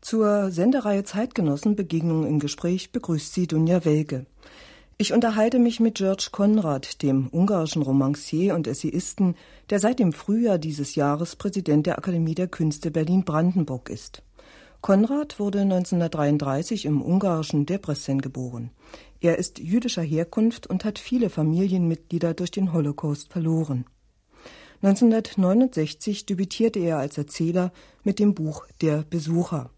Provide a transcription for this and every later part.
Zur Sendereihe Zeitgenossen Begegnungen im Gespräch begrüßt sie Dunja Welge. Ich unterhalte mich mit George Konrad, dem ungarischen Romancier und Essayisten, der seit dem Frühjahr dieses Jahres Präsident der Akademie der Künste Berlin-Brandenburg ist. Konrad wurde 1933 im ungarischen Debrecen geboren. Er ist jüdischer Herkunft und hat viele Familienmitglieder durch den Holocaust verloren. 1969 debütierte er als Erzähler mit dem Buch Der Besucher.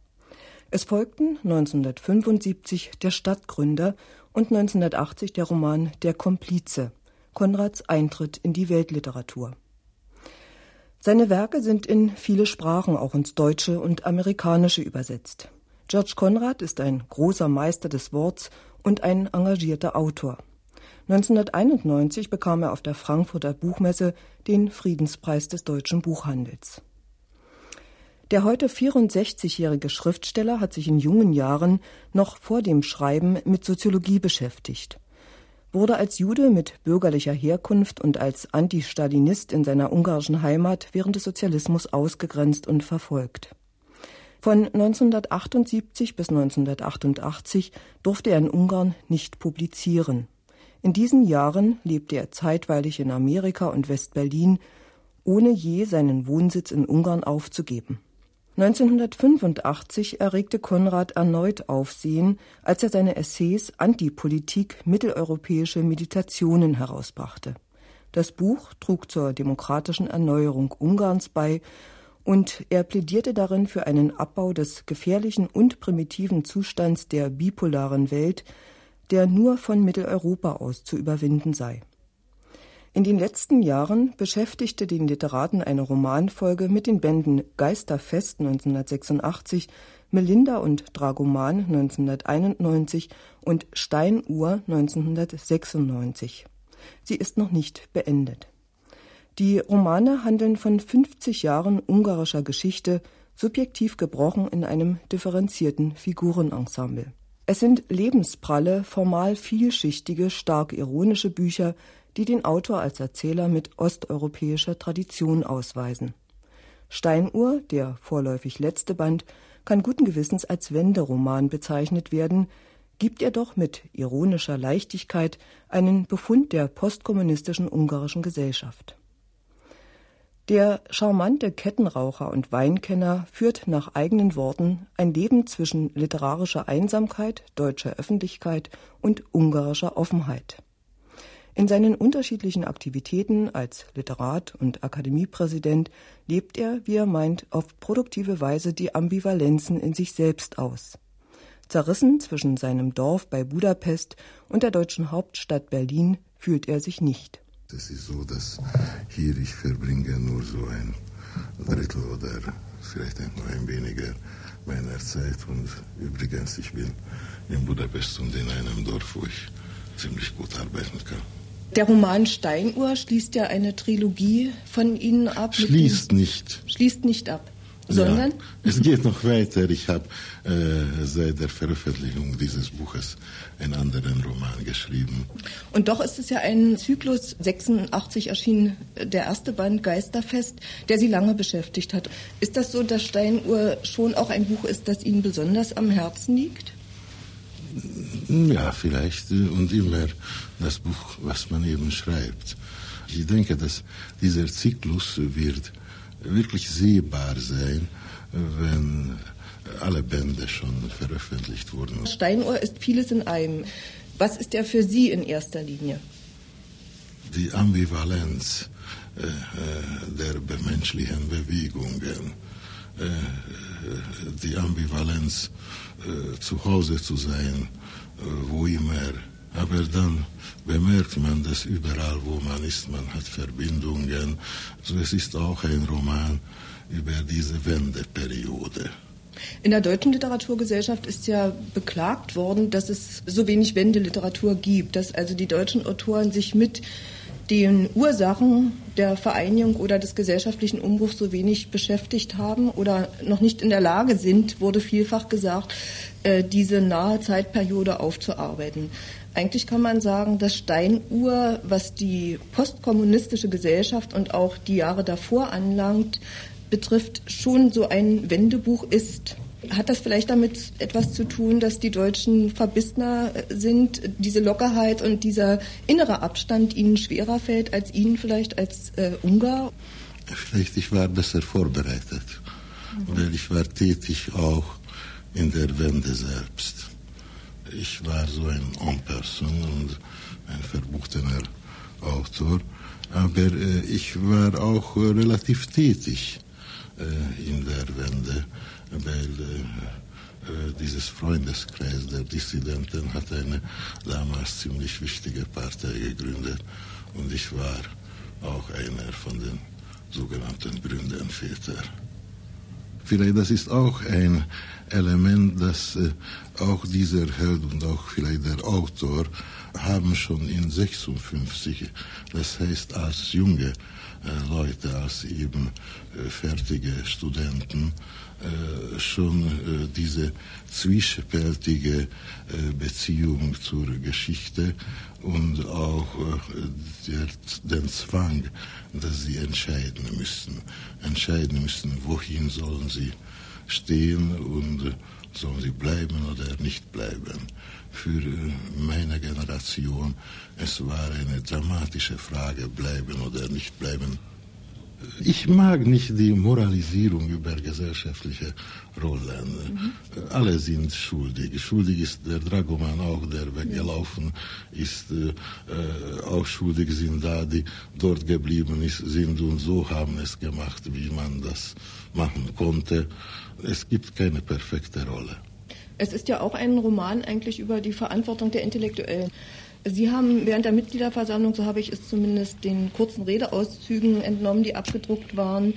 Es folgten 1975 Der Stadtgründer und 1980 der Roman Der Komplize, Konrads Eintritt in die Weltliteratur. Seine Werke sind in viele Sprachen, auch ins Deutsche und Amerikanische übersetzt. George Konrad ist ein großer Meister des Worts und ein engagierter Autor. 1991 bekam er auf der Frankfurter Buchmesse den Friedenspreis des deutschen Buchhandels. Der heute 64-jährige Schriftsteller hat sich in jungen Jahren noch vor dem Schreiben mit Soziologie beschäftigt, wurde als Jude mit bürgerlicher Herkunft und als Antistalinist in seiner ungarischen Heimat während des Sozialismus ausgegrenzt und verfolgt. Von 1978 bis 1988 durfte er in Ungarn nicht publizieren. In diesen Jahren lebte er zeitweilig in Amerika und Westberlin, ohne je seinen Wohnsitz in Ungarn aufzugeben. 1985 erregte Konrad erneut Aufsehen, als er seine Essays Antipolitik mitteleuropäische Meditationen herausbrachte. Das Buch trug zur demokratischen Erneuerung Ungarns bei und er plädierte darin für einen Abbau des gefährlichen und primitiven Zustands der bipolaren Welt, der nur von Mitteleuropa aus zu überwinden sei. In den letzten Jahren beschäftigte den Literaten eine Romanfolge mit den Bänden Geisterfest 1986, Melinda und Dragoman 1991 und Steinuhr 1996. Sie ist noch nicht beendet. Die Romane handeln von 50 Jahren ungarischer Geschichte, subjektiv gebrochen in einem differenzierten Figurenensemble. Es sind lebenspralle, formal vielschichtige, stark ironische Bücher, die den Autor als Erzähler mit osteuropäischer Tradition ausweisen. Steinuhr, der vorläufig letzte Band, kann guten Gewissens als Wenderoman bezeichnet werden, gibt er doch mit ironischer Leichtigkeit einen Befund der postkommunistischen ungarischen Gesellschaft. Der charmante Kettenraucher und Weinkenner führt nach eigenen Worten ein Leben zwischen literarischer Einsamkeit, deutscher Öffentlichkeit und ungarischer Offenheit. In seinen unterschiedlichen Aktivitäten als Literat und Akademiepräsident lebt er, wie er meint, auf produktive Weise die Ambivalenzen in sich selbst aus. Zerrissen zwischen seinem Dorf bei Budapest und der deutschen Hauptstadt Berlin fühlt er sich nicht. Es ist so, dass hier ich verbringe nur so ein Drittel oder vielleicht ein weniger meiner Zeit. Und übrigens, ich bin in Budapest und in einem Dorf, wo ich ziemlich gut arbeiten kann. Der Roman Steinuhr schließt ja eine Trilogie von Ihnen ab. Schließt nicht. Schließt nicht ab sondern? Ja, es geht noch weiter. Ich habe äh, seit der Veröffentlichung dieses Buches einen anderen Roman geschrieben. Und doch ist es ja ein Zyklus, 86 erschien der erste Band Geisterfest, der Sie lange beschäftigt hat. Ist das so, dass Steinuhr schon auch ein Buch ist, das Ihnen besonders am Herzen liegt? Ja, vielleicht äh, und immer das Buch, was man eben schreibt. Ich denke, dass dieser Zyklus wird wirklich sehbar sein, wenn alle Bände schon veröffentlicht wurden. Steinuhr ist vieles in einem. Was ist er für Sie in erster Linie? Die Ambivalenz äh, äh der menschlichen Bewegungen, äh, äh, die Ambivalenz äh, zu Hause zu sein, äh, wo immer aber dann bemerkt man, dass überall, wo man ist, man hat Verbindungen. Also es ist auch ein Roman über diese Wendeperiode. In der deutschen Literaturgesellschaft ist ja beklagt worden, dass es so wenig Wendeliteratur gibt, dass also die deutschen Autoren sich mit den Ursachen der Vereinigung oder des gesellschaftlichen Umbruchs so wenig beschäftigt haben oder noch nicht in der Lage sind, wurde vielfach gesagt, äh, diese nahe Zeitperiode aufzuarbeiten. Eigentlich kann man sagen, dass Steinuhr, was die postkommunistische Gesellschaft und auch die Jahre davor anlangt, betrifft, schon so ein Wendebuch ist. Hat das vielleicht damit etwas zu tun, dass die Deutschen verbissener sind, diese Lockerheit und dieser innere Abstand ihnen schwerer fällt als ihnen vielleicht als äh, Ungar? Vielleicht ich war besser vorbereitet, mhm. weil ich war tätig auch in der Wende selbst. Ich war so ein En-Person und ein verbuchtener Autor, aber äh, ich war auch äh, relativ tätig in der Wende, weil äh, äh, dieses Freundeskreis der Dissidenten hat eine damals ziemlich wichtige Partei gegründet und ich war auch einer von den sogenannten Gründervätern. Vielleicht das ist auch ein Element, dass äh, auch dieser Held und auch vielleicht der Autor haben schon in 56, das heißt als junge äh, Leute, als eben äh, fertige Studenten, äh, schon äh, diese zwiespältige Beziehung zur Geschichte und auch den Zwang, dass sie entscheiden müssen. Entscheiden müssen, wohin sollen sie stehen und sollen sie bleiben oder nicht bleiben. Für meine Generation, es war eine dramatische Frage, bleiben oder nicht bleiben. Ich mag nicht die Moralisierung über gesellschaftliche Rollen. Mhm. Alle sind schuldig. Schuldig ist der Dragoman auch, der weggelaufen ist. Äh, auch schuldig sind da, die dort geblieben ist, sind und so haben es gemacht, wie man das machen konnte. Es gibt keine perfekte Rolle. Es ist ja auch ein Roman eigentlich über die Verantwortung der Intellektuellen. Sie haben während der Mitgliederversammlung, so habe ich es zumindest den kurzen Redeauszügen entnommen, die abgedruckt waren,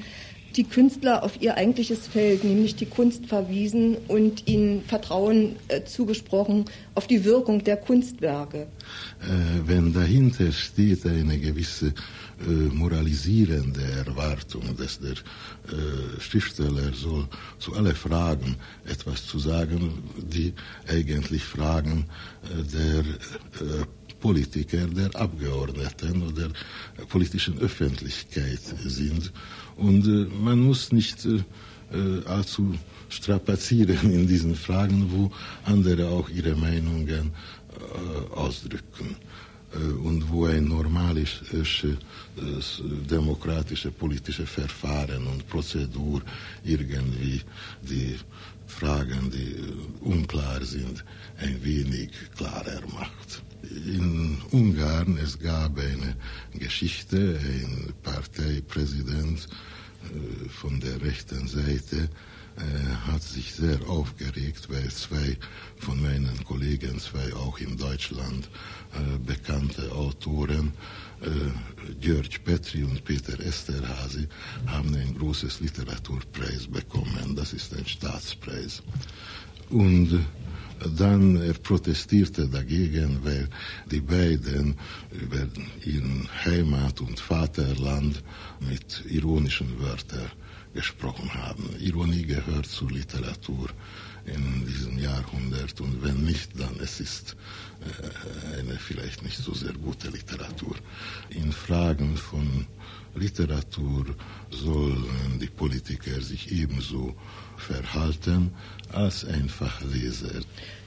die Künstler auf ihr eigentliches Feld, nämlich die Kunst, verwiesen und ihnen Vertrauen äh, zugesprochen auf die Wirkung der Kunstwerke. Äh, wenn dahinter steht eine gewisse äh, moralisierende Erwartung, dass der äh, Schriftsteller soll zu allen Fragen etwas zu sagen, die eigentlich Fragen äh, der Politiker, der Abgeordneten oder der politischen Öffentlichkeit sind. Und man muss nicht allzu strapazieren in diesen Fragen, wo andere auch ihre Meinungen ausdrücken und wo ein normales äh, demokratische politische Verfahren und Prozedur irgendwie die Fragen, die unklar sind, ein wenig klarer macht. In Ungarn es gab eine Geschichte, ein Parteipräsident von der rechten Seite äh, hat sich sehr aufgeregt, weil zwei von meinen Kollegen, zwei auch in Deutschland äh, bekannte Autoren, Georg Petri und Peter Esterhazy, haben ein großes Literaturpreis bekommen. Das ist ein Staatspreis. Und dann er protestierte dagegen, weil die beiden über ihren Heimat und Vaterland mit ironischen Wörtern gesprochen haben. Ironie gehört zur Literatur in diesem Jahrhundert und wenn nicht, dann es ist äh, eine vielleicht nicht so sehr gute Literatur. In Fragen von Literatur sollen die Politiker sich ebenso verhalten als einfach Leser.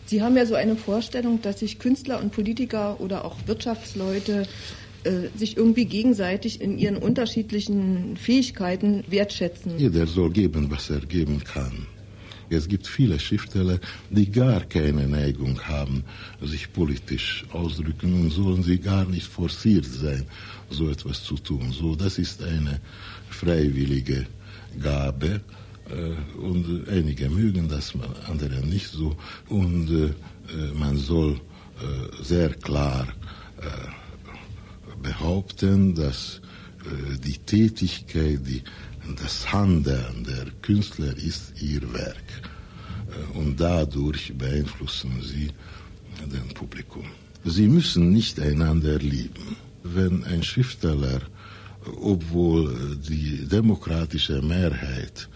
Sie haben ja so eine Vorstellung, dass sich Künstler und Politiker oder auch Wirtschaftsleute sich irgendwie gegenseitig in ihren unterschiedlichen Fähigkeiten wertschätzen. Jeder soll geben, was er geben kann. Es gibt viele Schriftsteller, die gar keine Neigung haben, sich politisch ausdrücken und sollen sie gar nicht forciert sein, so etwas zu tun. So, das ist eine freiwillige Gabe äh, und einige mögen das, andere nicht so. Und äh, man soll äh, sehr klar behaupten, dass die Tätigkeit, die, das Handeln der Künstler ist ihr Werk. Und dadurch beeinflussen sie den Publikum. Sie müssen nicht einander lieben. Wenn ein Schriftsteller, obwohl die demokratische Mehrheit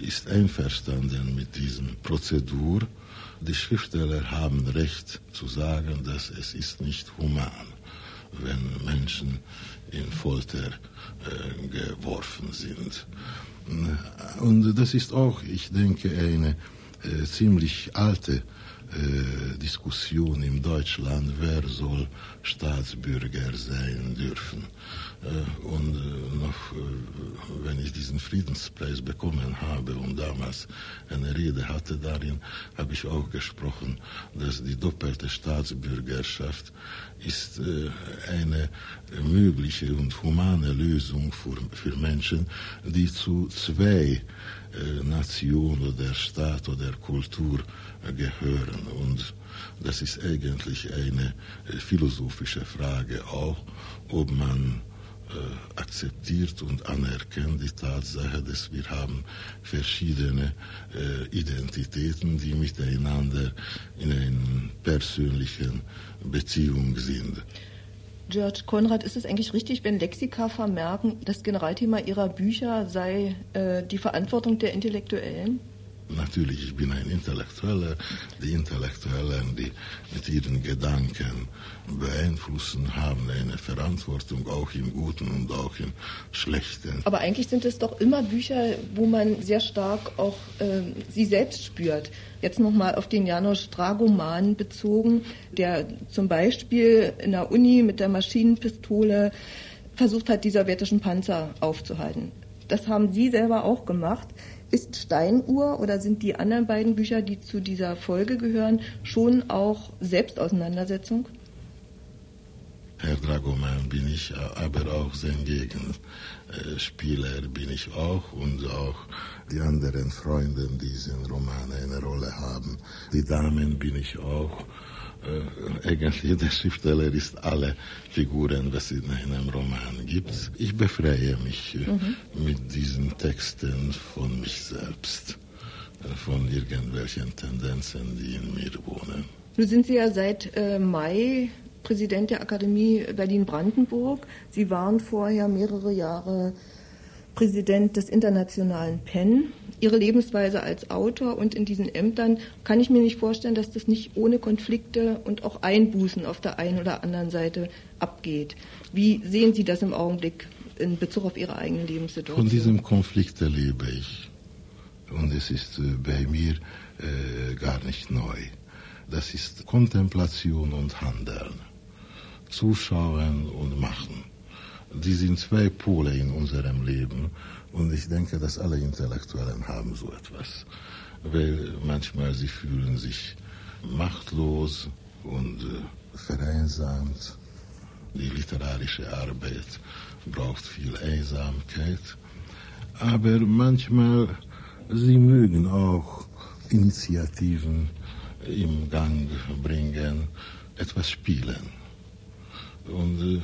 ist einverstanden mit diesem Prozedur. Die Schriftsteller haben Recht zu sagen, dass es ist nicht human, wenn Menschen in Folter äh, geworfen sind. Und das ist auch, ich denke, eine äh, ziemlich alte äh, Diskussion in Deutschland, wer soll Staatsbürger sein dürfen. Äh, und äh, noch, äh, wenn ich diesen Friedenspreis bekommen habe und damals eine Rede hatte darin, habe ich auch gesprochen, dass die doppelte Staatsbürgerschaft ist eine mögliche und humane Lösung für, für Menschen, die zu zwei äh, Nation oder Staat oder Kultur gehören. Und das ist eigentlich eine philosophische Frage auch, ob man akzeptiert und anerkennt die Tatsache, dass wir haben verschiedene Identitäten, die miteinander in einer persönlichen Beziehung sind. George Konrad, ist es eigentlich richtig, wenn Lexika vermerken, das Generalthema ihrer Bücher sei äh, die Verantwortung der Intellektuellen? Natürlich, ich bin ein Intellektueller. Die Intellektuellen, die mit ihren Gedanken beeinflussen, haben eine Verantwortung, auch im Guten und auch im Schlechten. Aber eigentlich sind es doch immer Bücher, wo man sehr stark auch äh, sie selbst spürt. Jetzt nochmal auf den Janusz Dragoman bezogen, der zum Beispiel in der Uni mit der Maschinenpistole versucht hat, die sowjetischen Panzer aufzuhalten. Das haben Sie selber auch gemacht. Ist Steinuhr oder sind die anderen beiden Bücher, die zu dieser Folge gehören, schon auch Selbstauseinandersetzung? Herr Dragoman bin ich, aber auch sein Gegenspieler bin ich auch und auch die anderen Freunde, die in Roman eine Rolle haben. Die Damen bin ich auch äh, eigentlich der Schriftsteller ist alle Figuren, was es in einem Roman gibt. Ich befreie mich äh, mhm. mit diesen Texten von mich selbst, äh, von irgendwelchen Tendenzen, die in mir wohnen. Nun sind Sie ja seit äh, Mai Präsident der Akademie Berlin-Brandenburg. Sie waren vorher mehrere Jahre Präsident des internationalen PEN. Ihre Lebensweise als Autor und in diesen Ämtern kann ich mir nicht vorstellen, dass das nicht ohne Konflikte und auch Einbußen auf der einen oder anderen Seite abgeht. Wie sehen Sie das im Augenblick in Bezug auf Ihre eigene Lebenssituation? Von diesem Konflikt erlebe ich. Und es ist äh, bei mir äh, gar nicht neu. Das ist Kontemplation und Handeln. Zuschauen und machen die sind zwei Pole in unserem Leben. Und ich denke, dass alle Intellektuellen haben so etwas. Weil manchmal sie fühlen sich machtlos und äh, vereinsamt. Die literarische Arbeit braucht viel Einsamkeit. Aber manchmal sie mögen auch Initiativen im Gang bringen, etwas spielen. Und äh,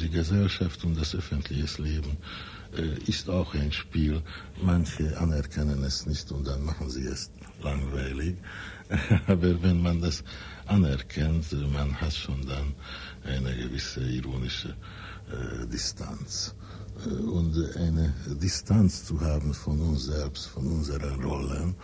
die Gesellschaft und das öffentliche Leben ist auch ein Spiel. Manche anerkennen es nicht und dann machen sie es langweilig. Aber wenn man das anerkennt, man hat schon dann eine gewisse ironische äh, Distanz. Äh, und eine Distanz zu haben von uns selbst, von unseren Rollen,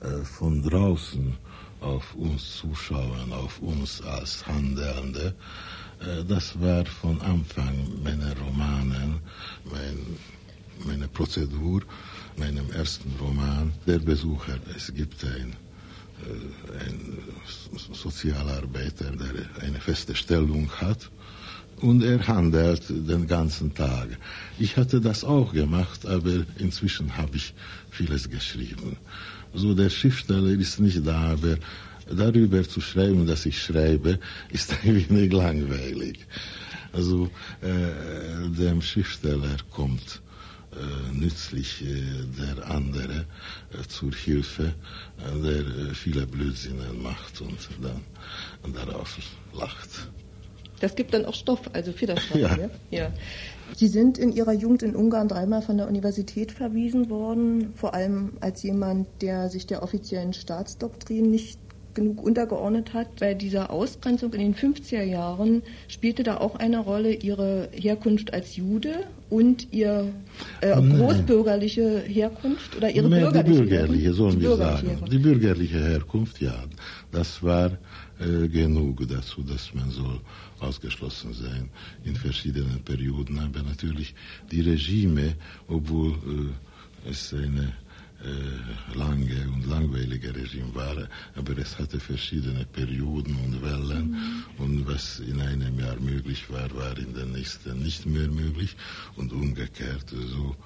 äh, von draußen auf uns zuschauen, auf uns als Handelnde, äh, das war von Anfang meiner Romanen, mein, meine Prozedur, meinem ersten Roman, der Besucher. Es gibt ein äh, ein Sozialarbeiter, der eine feste Stellung hat und er handelt den ganzen Tag. Ich hatte das auch gemacht, aber inzwischen habe ich vieles geschrieben. So der Schriftsteller ist nicht da, aber darüber zu schreiben, dass ich schreibe, ist ein wenig langweilig. Also äh, dem Schriftsteller kommt äh, nützlich äh, der andere äh, zur Hilfe, äh, der äh, viele Blödsinnen macht und dann darauf lacht. Das gibt dann auch Stoff, also für das Schreiben. Ja. ja. Sie sind in Ihrer Jugend in Ungarn dreimal von der Universität verwiesen worden, vor allem als jemand, der sich der offiziellen Staatsdoktrin nicht genug untergeordnet hat. Bei dieser Ausgrenzung in den 50er Jahren spielte da auch eine Rolle ihre Herkunft als Jude und ihr äh, großbürgerliche Herkunft oder ihre Nein, bürgerliche, die bürgerliche, Herkunft? sollen die wir sagen. Herkunft. Die bürgerliche Herkunft, ja, das war äh, genug dazu, dass man soll ausgeschlossen sein in verschiedenen Perioden. Aber natürlich die Regime, obwohl äh, es eine lange und langweilige Regime war, aber es hatte verschiedene Perioden und Wellen mhm. und was in einem Jahr möglich war, war in den nächsten nicht mehr möglich und umgekehrt. So,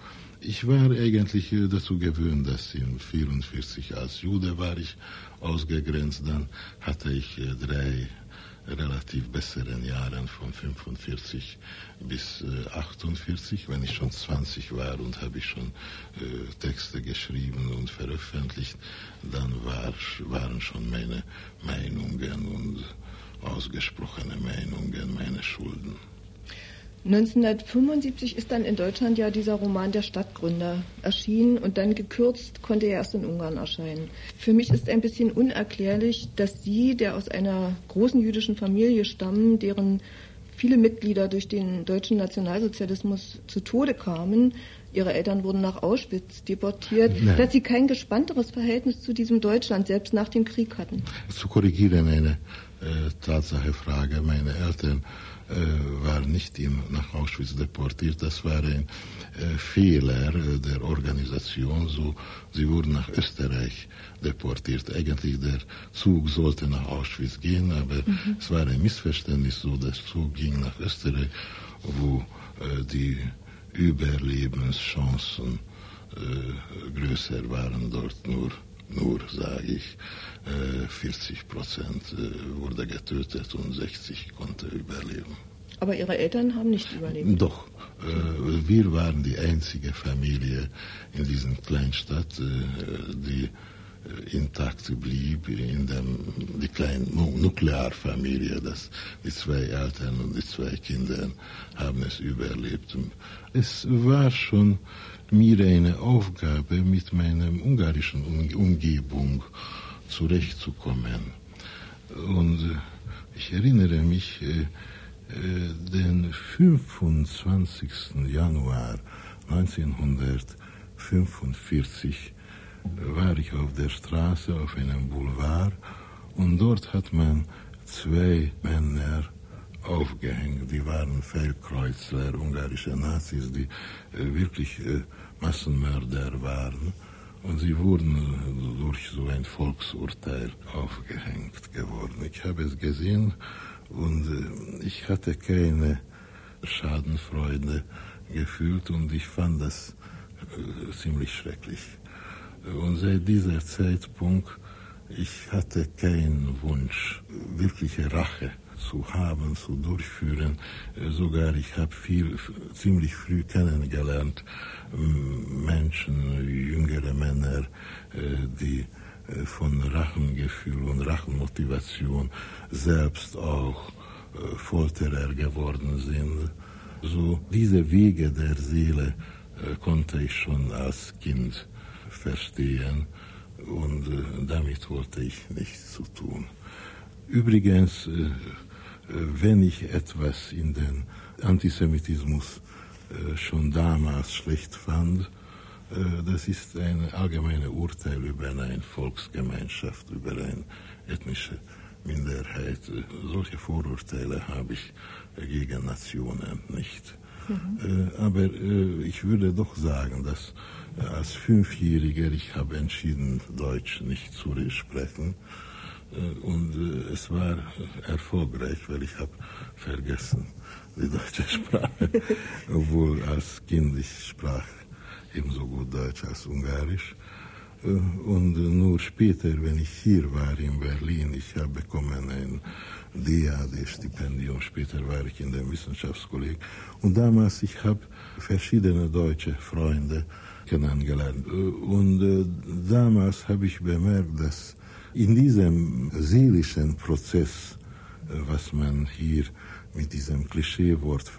ich war eigentlich äh, dazu gewöhnt, dass in 44 als Jude war ich ausgegrenzt, dann hatte ich äh, drei relativ besseren Jahren von 45 bis äh, 48, wenn ich schon 20 war und habe ich schon äh, Texte geschrieben und veröffentlicht, dann war, waren schon meine Meinungen und ausgesprochene Meinungen meine Schulden. 1975 ist dann in Deutschland ja dieser Roman Der Stadtgründer erschienen und dann gekürzt konnte er erst in Ungarn erscheinen. Für mich ist ein bisschen unerklärlich, dass Sie, der aus einer großen jüdischen Familie stammen, deren viele Mitglieder durch den deutschen Nationalsozialismus zu Tode kamen, Ihre Eltern wurden nach Auschwitz deportiert, Nein. dass Sie kein gespannteres Verhältnis zu diesem Deutschland selbst nach dem Krieg hatten. Zu korrigieren eine äh, Tatsachefrage. Meine Eltern war nicht in, nach Auschwitz deportiert. Das war ein äh, Fehler äh, der Organisation. So, sie wurden nach Österreich deportiert. Eigentlich der Zug sollte nach Auschwitz gehen, aber mhm. es war ein Missverständnis. So, der Zug ging nach Österreich, wo äh, die Überlebenschancen äh, größer waren dort nur nur, sage ich, 40 äh, Prozent äh, wurde getötet und 60 konnte überleben. Aber Ihre Eltern haben nicht überlebt? Doch. Äh, wir waren die einzige Familie in dieser Kleinstadt, die intakt blieb in dem, die kleine Nuklearfamilie, dass die zwei Eltern und die zwei Kinder haben es überlebt. Es war schon mir eine Aufgabe, mit meiner ungarischen Umgebung zurechtzukommen. Und ich erinnere mich, äh, äh, den 25. Januar 1945 war ich auf der Straße auf einem Boulevard und dort hat man zwei Männer aufgehängt. Die waren Feldkreuzler, ungarische Nazis, die äh, wirklich äh, Massenmörder waren. Und sie wurden äh, durch so ein Volksurteil aufgehängt geworden. Ich habe es gesehen und ich hatte keine Schadenfreude gefühlt und ich fand das ziemlich schrecklich. Und seit dieser Zeitpunkt, ich hatte keinen Wunsch, wirkliche Rache zu haben, zu durchführen. Äh, sogar ich habe viel, ziemlich früh kennengelernt, Menschen, jüngere Männer, äh, die äh, von Rachengefühl und Rachenmotivation selbst auch Folterer geworden sind. So diese Wege der Seele konnte ich schon als Kind verstehen und damit wollte ich nichts zu tun. Übrigens wenn ich etwas in den Antisemitismus äh, schon damals schlecht fand, äh, das ist ein allgemeines Urteil über eine Volksgemeinschaft, über eine ethnische Minderheit. Solche Vorurteile habe ich gegen Nationen nicht. Mhm. Aber ich würde doch sagen, dass als Fünfjähriger ich habe entschieden, Deutsch nicht zu sprechen äh, und äh, es war erfolgreich, weil ich habe vergessen die deutsche Sprache, obwohl als Kind ich sprach ebenso gut Deutsch als Ungarisch. Äh, und nur später, wenn ich hier war in Berlin, ich habe bekommen ein DAD-Stipendium, später war ich in der Wissenschaftskolleg. Und damals, ich habe verschiedene deutsche Freunde kennengelernt. Und damals habe ich bemerkt, dass in diesem seelischen Prozess, äh, was man hier mit diesem Klischeewort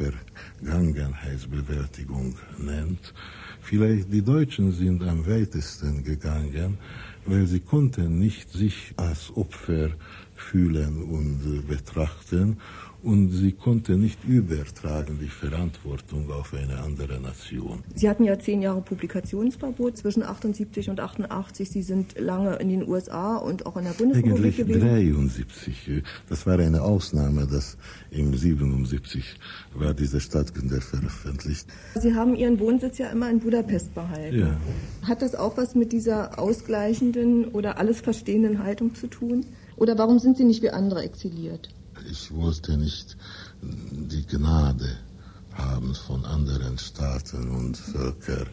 Vergangenheitsbewältigung nennt, vielleicht die Deutschen sind am weitesten gegangen, weil sie konnten nicht sich als Opfer fühlen und betrachten und sie konnte nicht übertragen die Verantwortung auf eine andere Nation. Sie hatten ja zehn Jahre Publikationsverbot zwischen 78 und 88. Sie sind lange in den USA und auch in der Bundesrepublik Eigentlich gewesen. 73. Das war eine Ausnahme, dass im 77 war diese Staatsgründer veröffentlicht. Sie haben Ihren Wohnsitz ja immer in Budapest behalten. Ja. Hat das auch was mit dieser ausgleichenden oder alles verstehenden Haltung zu tun? Oder warum sind Sie nicht wie andere exiliert? Ich wollte nicht die Gnade haben von anderen Staaten und Völkern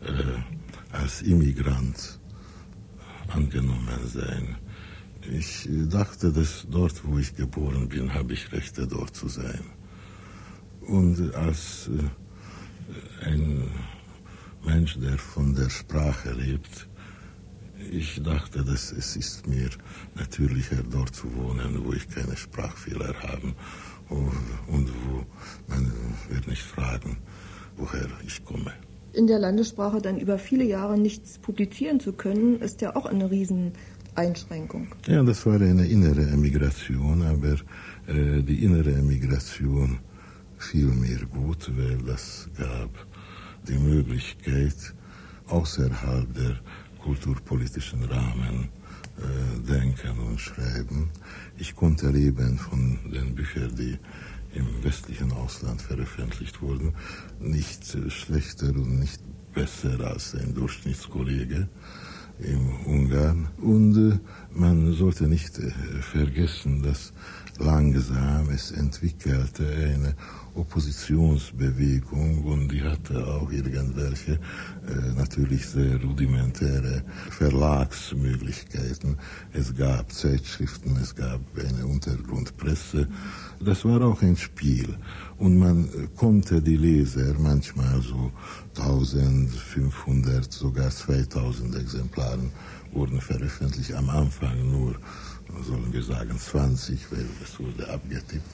äh, als Immigrant angenommen sein. Ich dachte, dass dort, wo ich geboren bin, habe ich Rechte dort zu sein. Und als äh, ein Mensch, der von der Sprache lebt, ich dachte, dass es ist mir natürlicher, dort zu wohnen, wo ich keine Sprachfehler habe und wo man wird nicht fragen, woher ich komme. In der Landessprache dann über viele Jahre nichts publizieren zu können, ist ja auch eine Rieseneinschränkung. Ja, das war eine innere Emigration, aber äh, die innere Emigration fiel mir gut, weil das gab die Möglichkeit, außerhalb der kulturpolitischen Rahmen äh, denken und schreiben. Ich konnte leben von den Büchern, die im westlichen Ausland veröffentlicht wurden, nicht äh, schlechter und nicht besser als ein Durchschnittskollege im Ungarn. Und äh, man sollte nicht äh, vergessen, dass langsam es entwickelte eine Oppositionsbewegung und die hatte auch irgendwelche äh, natürlich sehr rudimentäre Verlagsmöglichkeiten. Es gab Zeitschriften, es gab eine Untergrundpresse. Das war auch ein Spiel und man konnte die Leser manchmal so 1500, sogar 2000 Exemplaren wurden veröffentlicht, am Anfang nur sollen wir sagen 20, weil es wurde abgetippt.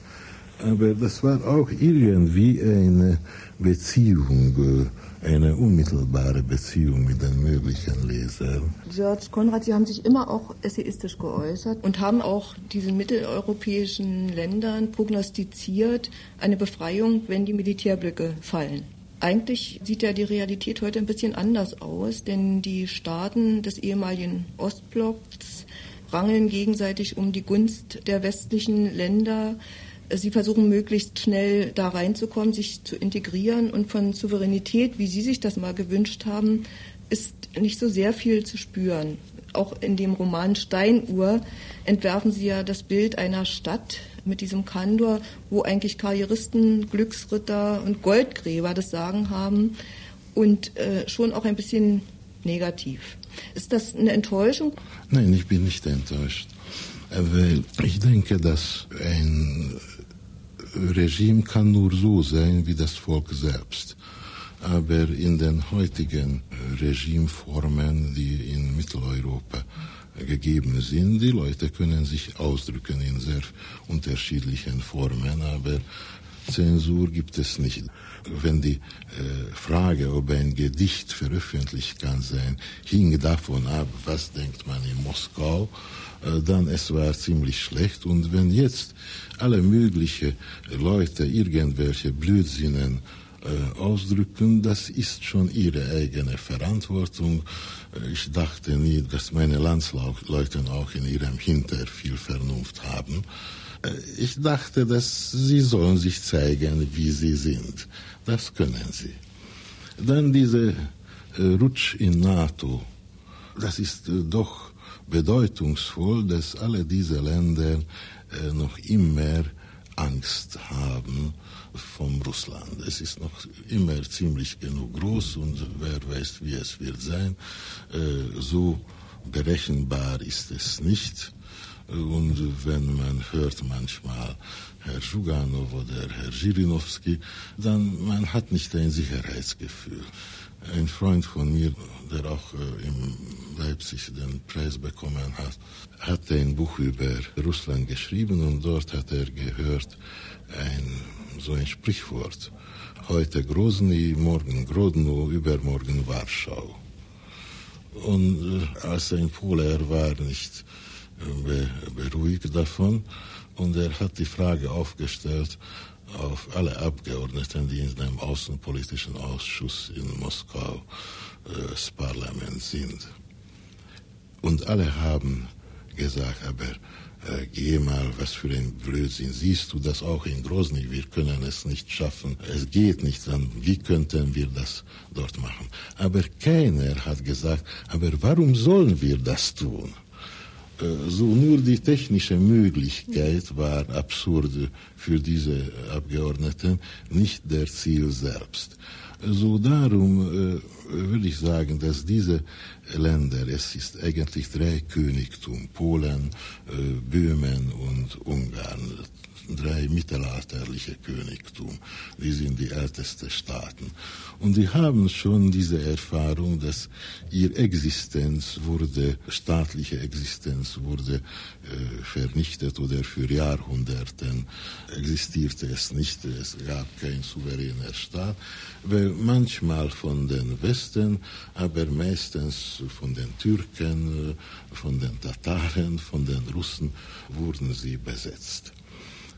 Aber das war auch irgendwie eine Beziehung, eine unmittelbare Beziehung mit den möglichen Lesern. George Konrad, Sie haben sich immer auch essayistisch geäußert und haben auch diesen mitteleuropäischen Ländern prognostiziert eine Befreiung, wenn die Militärblöcke fallen. Eigentlich sieht ja die Realität heute ein bisschen anders aus, denn die Staaten des ehemaligen Ostblocks rangeln gegenseitig um die Gunst der westlichen Länder. Sie versuchen möglichst schnell da reinzukommen, sich zu integrieren und von Souveränität, wie Sie sich das mal gewünscht haben, ist nicht so sehr viel zu spüren. Auch in dem Roman Steinuhr entwerfen Sie ja das Bild einer Stadt mit diesem Kandor, wo eigentlich Karrieristen, Glücksritter und Goldgräber das Sagen haben und äh, schon auch ein bisschen negativ. Ist das eine Enttäuschung? Nein, ich bin nicht enttäuscht. Weil ich denke, dass ein Regime kann nur so sein wie das Volk selbst. Aber in den heutigen Regimeformen, die in Mitteleuropa gegeben sind, die Leute können sich ausdrücken in sehr unterschiedlichen Formen, aber Zensur gibt es nicht. Wenn die äh, Frage, ob ein Gedicht veröffentlicht kann sein, hing davon ab, was denkt man in Moskau, äh, dann es war ziemlich schlecht. Und wenn jetzt alle möglichen Leute irgendwelche Blödsinnen äh, ausdrücken, das ist schon ihre eigene Verantwortung. Äh, ich dachte nie, dass meine Landsleute auch in ihrem Hinter viel Vernunft haben. Äh, ich dachte, dass sie sollen sich zeigen, wie sie sind. Das können sie. Dann diese Rutsch in NATO. Das ist doch bedeutungsvoll, dass alle diese Länder noch immer Angst haben vom Russland. Es ist noch immer ziemlich genug groß und wer weiß, wie es wird sein. So berechenbar ist es nicht. Und wenn man hört manchmal Herr Schuganov oder Herr Zhirinovsky, dann man hat nicht ein Sicherheitsgefühl. Ein Freund von mir, der auch äh, in Leipzig den Preis bekommen hat, hat ein Buch über Russland geschrieben und dort hat er gehört ein, so ein Sprichwort. Heute Grozny, morgen Grodno, übermorgen Warschau. Und äh, als ein Pole, er war nicht beruhigt davon. Und er hat die Frage aufgestellt auf alle Abgeordneten, die in dem Außenpolitischen Ausschuss in Moskau äh, das Parlament sind. Und alle haben gesagt, aber äh, geh mal, was für ein Blödsinn. Siehst du das auch in Grozny? Wir können es nicht schaffen. Es geht nicht. Dann, wie könnten wir das dort machen? Aber keiner hat gesagt, aber warum sollen wir das tun? So nur die technische Möglichkeit war absurd für diese Abgeordneten, nicht der Ziel selbst. So darum äh, würde ich sagen, dass diese Länder, es ist eigentlich drei Königtum, Polen, äh, Böhmen und Ungarn, drei mittelalterliche Königtum. Die sind die ältesten Staaten. Und die haben schon diese Erfahrung, dass ihre Existenz wurde, staatliche Existenz wurde äh, vernichtet oder für Jahrhunderten existierte es nicht. Es gab keinen souveränen Staat, weil manchmal von den Westen, aber meistens von den Türken, äh, von den Tataren, von den Russen wurden sie besetzt.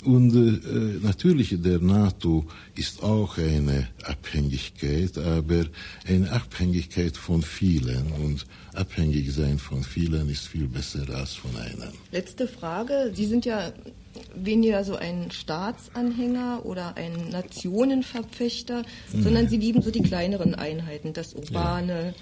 Und äh, natürlich der NATO ist auch eine Abhängigkeit, aber eine Abhängigkeit von vielen. Und abhängig sein von vielen ist viel besser als von einem. Letzte Frage. Sie sind ja weniger so ein Staatsanhänger oder ein Nationenverfechter, mhm. sondern Sie lieben so die kleineren Einheiten, das Urbane. Ja.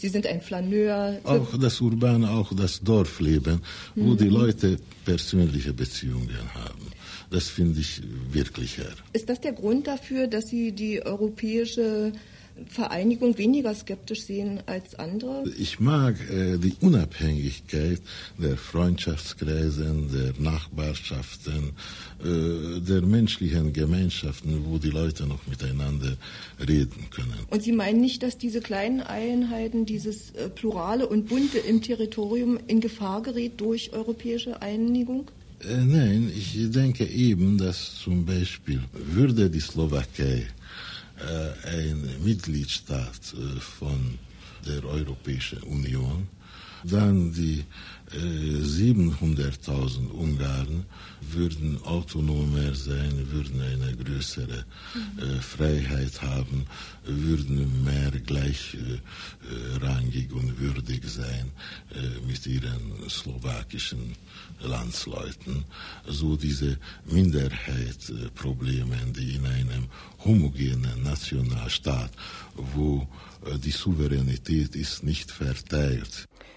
Sie sind ein Flaneur. Auch das Urbane, auch das Dorfleben, wo mhm. die Leute persönliche Beziehungen haben. Das finde ich wirklicher. Ist das der Grund dafür, dass Sie die europäische Vereinigung weniger skeptisch sehen als andere? Ich mag äh, die Unabhängigkeit der Freundschaftskreisen, der Nachbarschaften, äh, der menschlichen Gemeinschaften, wo die Leute noch miteinander reden können. Und Sie meinen nicht, dass diese kleinen Einheiten, dieses äh, Plurale und Bunte im Territorium in Gefahr gerät durch europäische Einigung? Äh, nein, ich denke eben, dass zum Beispiel würde die Slowakei ein Mitgliedstaat äh, von der Europäischen Union, dann die äh, 700.000 Ungarn würden autonomer sein, würden eine größere äh, Freiheit haben, würden mehr gleichrangig und würdig sein äh, mit ihren slowakischen Landsleuten. So diese Minderheitsprobleme, die in einem homogenen Nationalstaat, wo äh, die Souveränität ist nicht verteilt,